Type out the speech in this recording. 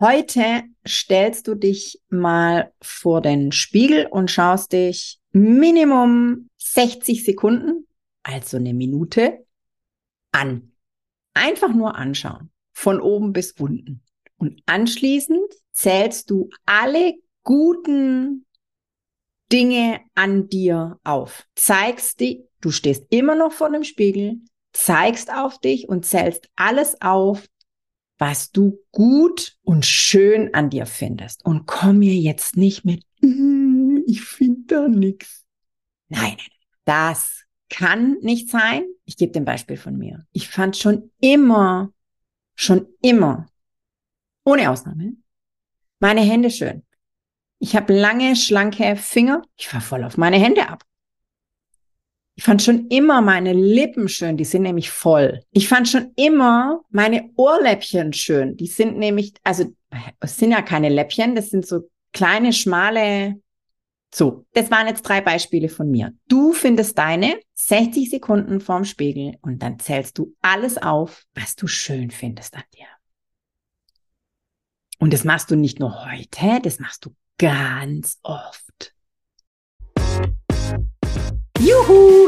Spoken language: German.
Heute stellst du dich mal vor den Spiegel und schaust dich Minimum 60 Sekunden, also eine Minute, an. Einfach nur anschauen, von oben bis unten. Und anschließend zählst du alle guten Dinge an dir auf. Zeigst die, du stehst immer noch vor dem Spiegel, zeigst auf dich und zählst alles auf, was du gut und schön an dir findest. Und komm mir jetzt nicht mit, hm, ich finde da nichts. Nein, das kann nicht sein. Ich gebe ein Beispiel von mir. Ich fand schon immer, schon immer, ohne Ausnahme, meine Hände schön. Ich habe lange, schlanke Finger. Ich fahr voll auf meine Hände ab. Ich fand schon immer meine Lippen schön, die sind nämlich voll. Ich fand schon immer meine Ohrläppchen schön, die sind nämlich, also es sind ja keine Läppchen, das sind so kleine, schmale. So, das waren jetzt drei Beispiele von mir. Du findest deine 60 Sekunden vorm Spiegel und dann zählst du alles auf, was du schön findest an dir. Und das machst du nicht nur heute, das machst du ganz oft. Juhu,